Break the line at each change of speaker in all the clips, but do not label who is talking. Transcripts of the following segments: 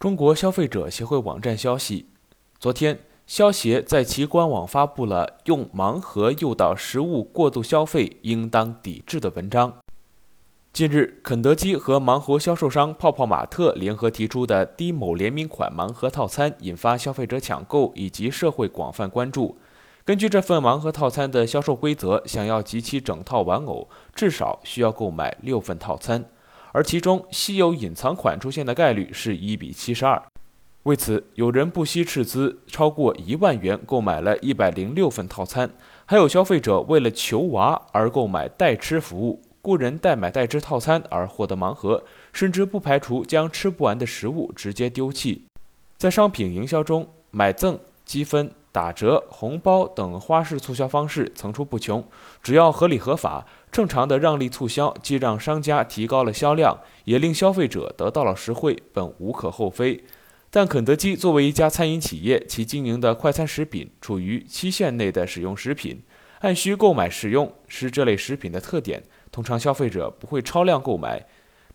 中国消费者协会网站消息，昨天，消协在其官网发布了用盲盒诱导食物过度消费应当抵制的文章。近日，肯德基和盲盒销售商泡泡玛特联合提出的低某联名款盲盒套餐引发消费者抢购以及社会广泛关注。根据这份盲盒套餐的销售规则，想要集齐整套玩偶，至少需要购买六份套餐。而其中稀有隐藏款出现的概率是一比七十二，为此有人不惜斥资超过一万元购买了一百零六份套餐，还有消费者为了求娃而购买代吃服务，雇人代买代吃套餐而获得盲盒，甚至不排除将吃不完的食物直接丢弃。在商品营销中，买赠、积分、打折、红包等花式促销方式层出不穷，只要合理合法。正常的让利促销，既让商家提高了销量，也令消费者得到了实惠，本无可厚非。但肯德基作为一家餐饮企业，其经营的快餐食品处于期限内的使用食品，按需购买使用是这类食品的特点，通常消费者不会超量购买。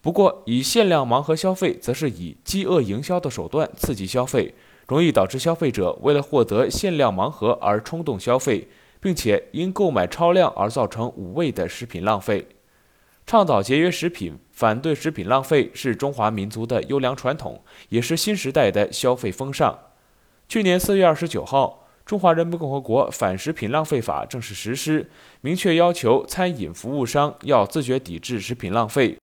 不过，以限量盲盒消费，则是以饥饿营销的手段刺激消费，容易导致消费者为了获得限量盲盒而冲动消费。并且因购买超量而造成无谓的食品浪费。倡导节约食品、反对食品浪费是中华民族的优良传统，也是新时代的消费风尚。去年四月二十九号，《中华人民共和国反食品浪费法》正式实施，明确要求餐饮服务商要自觉抵制食品浪费，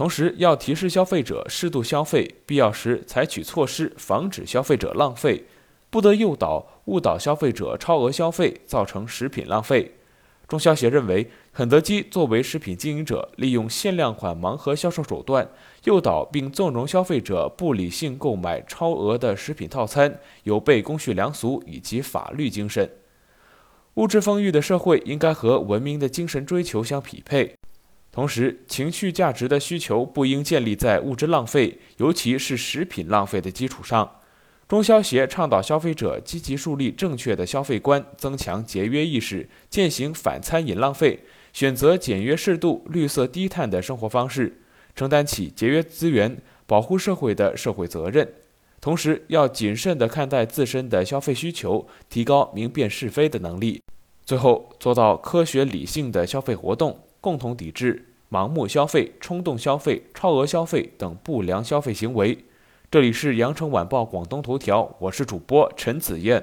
同时要提示消费者适度消费，必要时采取措施防止消费者浪费。不得诱导、误导消费者超额消费，造成食品浪费。中消协认为，肯德基作为食品经营者，利用限量款盲盒销售手段，诱导并纵容消费者不理性购买超额的食品套餐，有悖公序良俗以及法律精神。物质丰裕的社会应该和文明的精神追求相匹配，同时，情绪价值的需求不应建立在物质浪费，尤其是食品浪费的基础上。中消协倡导消费者积极树立正确的消费观，增强节约意识，践行反餐饮浪费，选择简约适度、绿色低碳的生活方式，承担起节约资源、保护社会的社会责任。同时，要谨慎地看待自身的消费需求，提高明辨是非的能力。最后，做到科学理性的消费活动，共同抵制盲目消费、冲动消费、超额消费等不良消费行为。这里是羊城晚报广东头条，我是主播陈子燕。